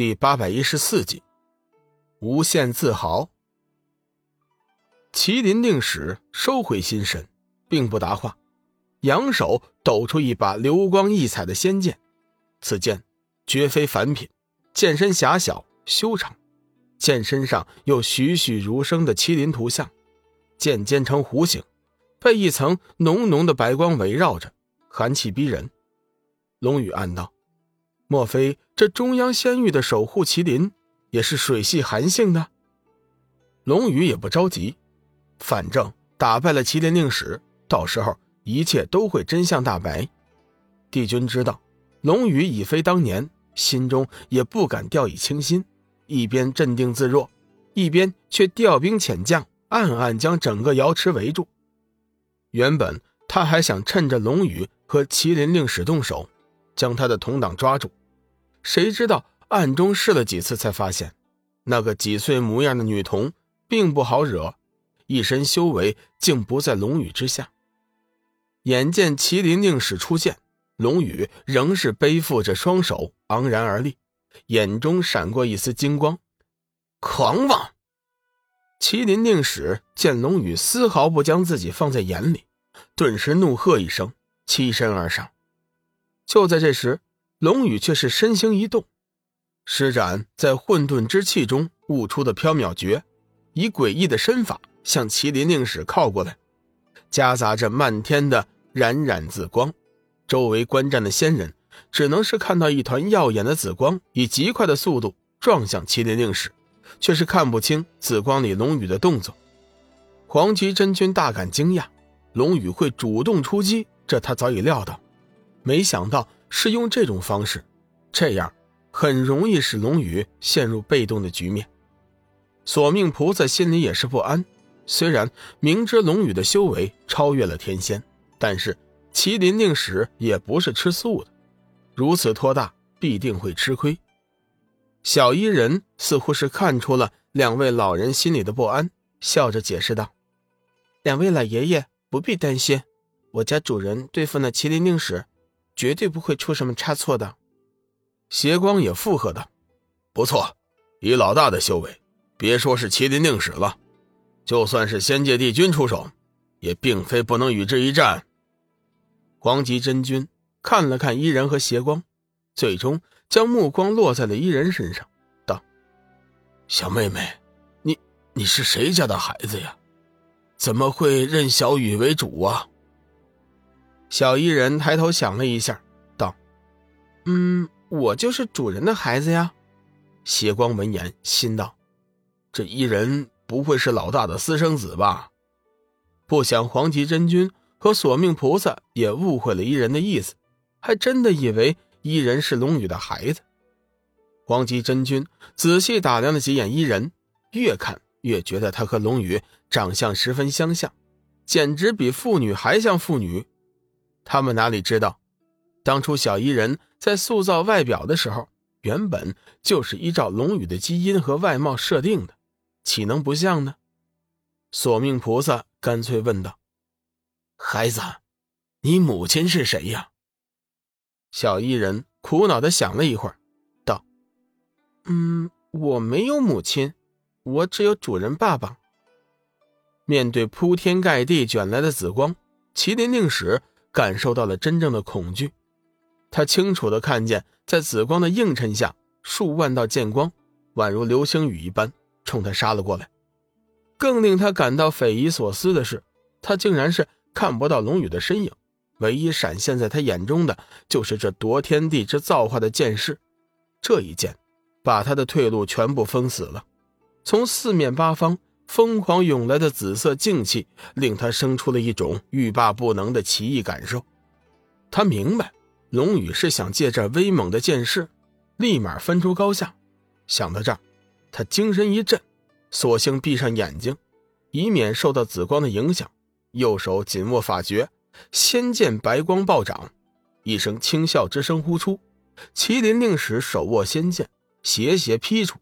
第八百一十四集，无限自豪。麒麟令使收回心神，并不答话，扬手抖出一把流光溢彩的仙剑。此剑绝非凡品，剑身狭小修长，剑身上有栩栩如生的麒麟图像，剑尖呈弧形，被一层浓浓的白光围绕着，寒气逼人。龙宇暗道。莫非这中央仙域的守护麒麟也是水系寒性的？龙宇也不着急，反正打败了麒麟令使，到时候一切都会真相大白。帝君知道龙宇已非当年，心中也不敢掉以轻心，一边镇定自若，一边却调兵遣将，暗暗将整个瑶池围住。原本他还想趁着龙宇和麒麟令使动手，将他的同党抓住。谁知道暗中试了几次，才发现那个几岁模样的女童并不好惹，一身修为竟不在龙宇之下。眼见麒麟令使出现，龙宇仍是背负着双手昂然而立，眼中闪过一丝金光。狂妄！麒麟令使见龙宇丝毫不将自己放在眼里，顿时怒喝一声，欺身而上。就在这时。龙宇却是身形一动，施展在混沌之气中悟出的缥缈诀，以诡异的身法向麒麟令使靠过来，夹杂着漫天的冉冉紫光。周围观战的仙人只能是看到一团耀眼的紫光以极快的速度撞向麒麟令使，却是看不清紫光里龙宇的动作。黄极真君大感惊讶，龙宇会主动出击，这他早已料到，没想到。是用这种方式，这样很容易使龙宇陷入被动的局面。索命菩萨心里也是不安，虽然明知龙宇的修为超越了天仙，但是麒麟令使也不是吃素的，如此拖大必定会吃亏。小伊人似乎是看出了两位老人心里的不安，笑着解释道：“两位老爷爷不必担心，我家主人对付那麒麟令使。”绝对不会出什么差错的。邪光也附和道：“不错，以老大的修为，别说是麒麟令使了，就算是仙界帝君出手，也并非不能与之一战。”黄极真君看了看伊人和邪光，最终将目光落在了伊人身上，道：“小妹妹，你你是谁家的孩子呀？怎么会认小雨为主啊？”小伊人抬头想了一下，道：“嗯，我就是主人的孩子呀。”邪光闻言心道：“这伊人不会是老大的私生子吧？”不想黄极真君和索命菩萨也误会了伊人的意思，还真的以为伊人是龙宇的孩子。黄极真君仔细打量了几眼伊人，越看越觉得他和龙宇长相十分相像，简直比妇女还像妇女。他们哪里知道，当初小伊人在塑造外表的时候，原本就是依照龙宇的基因和外貌设定的，岂能不像呢？索命菩萨干脆问道：“孩子，你母亲是谁呀？”小伊人苦恼的想了一会儿，道：“嗯，我没有母亲，我只有主人爸爸。”面对铺天盖地卷来的紫光，麒麟令使。感受到了真正的恐惧，他清楚的看见，在紫光的映衬下，数万道剑光宛如流星雨一般冲他杀了过来。更令他感到匪夷所思的是，他竟然是看不到龙宇的身影，唯一闪现在他眼中的就是这夺天地之造化的剑势。这一剑，把他的退路全部封死了。从四面八方。疯狂涌来的紫色静气，令他生出了一种欲罢不能的奇异感受。他明白，龙宇是想借这威猛的剑势，立马分出高下。想到这儿，他精神一振，索性闭上眼睛，以免受到紫光的影响。右手紧握法诀，仙剑白光暴涨，一声轻笑之声呼出，麒麟令使手握仙剑，斜斜劈出。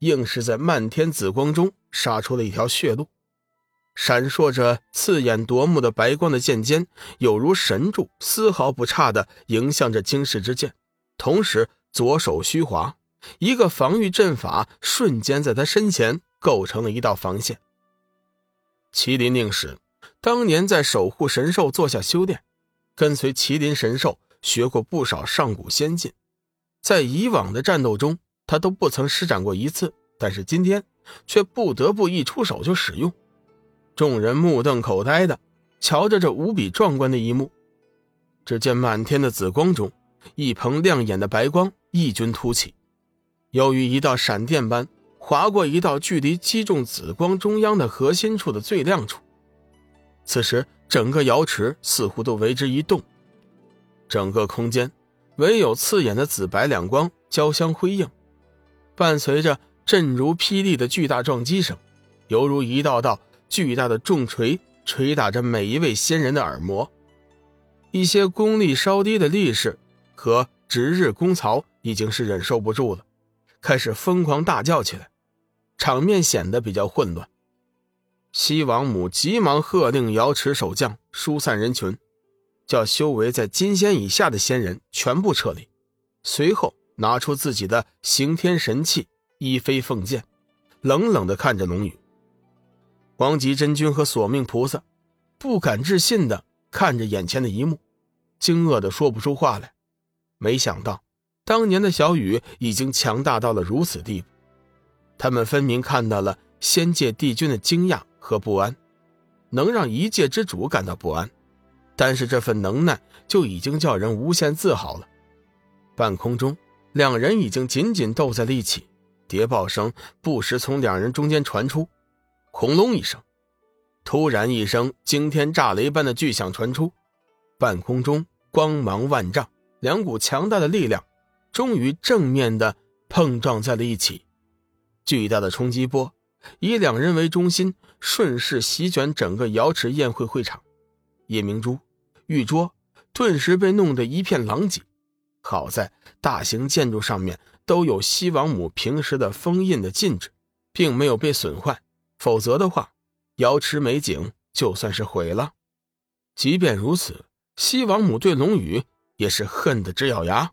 硬是在漫天紫光中杀出了一条血路，闪烁着刺眼夺目的白光的剑尖，有如神助，丝毫不差的迎向着惊世之剑。同时，左手虚滑，一个防御阵法瞬间在他身前构成了一道防线。麒麟令使当年在守护神兽座下修炼，跟随麒麟神兽学过不少上古仙境，在以往的战斗中他都不曾施展过一次，但是今天却不得不一出手就使用。众人目瞪口呆的瞧着这无比壮观的一幕。只见满天的紫光中，一蓬亮眼的白光异军突起，由于一道闪电般划过一道距离击中紫光中央的核心处的最亮处。此时，整个瑶池似乎都为之一动，整个空间唯有刺眼的紫白两光交相辉映，伴随着震如霹雳的巨大撞击声，犹如一道道巨大的重锤捶打着每一位仙人的耳膜。一些功力稍低的力士和值日功曹已经是忍受不住了，开始疯狂大叫起来，场面显得比较混乱。西王母急忙喝令瑶池守将疏散人群，叫修为在金仙以下的仙人全部撤离。随后拿出自己的刑天神器一飞凤剑，冷冷地看着龙宇。黄极真君和索命菩萨不敢置信的。看着眼前的一幕，惊愕的说不出话来。没想到，当年的小雨已经强大到了如此地步。他们分明看到了仙界帝君的惊讶和不安，能让一界之主感到不安，但是这份能耐就已经叫人无限自豪了。半空中，两人已经紧紧斗在了一起，谍报声不时从两人中间传出，轰隆一声。突然一声惊天炸雷般的巨响传出，半空中光芒万丈，两股强大的力量终于正面的碰撞在了一起。巨大的冲击波以两人为中心，顺势席卷整个瑶池宴会会场。夜明珠、玉桌顿时被弄得一片狼藉。好在大型建筑上面都有西王母平时的封印的禁制，并没有被损坏，否则的话。瑶池美景就算是毁了，即便如此，西王母对龙宇也是恨得直咬牙。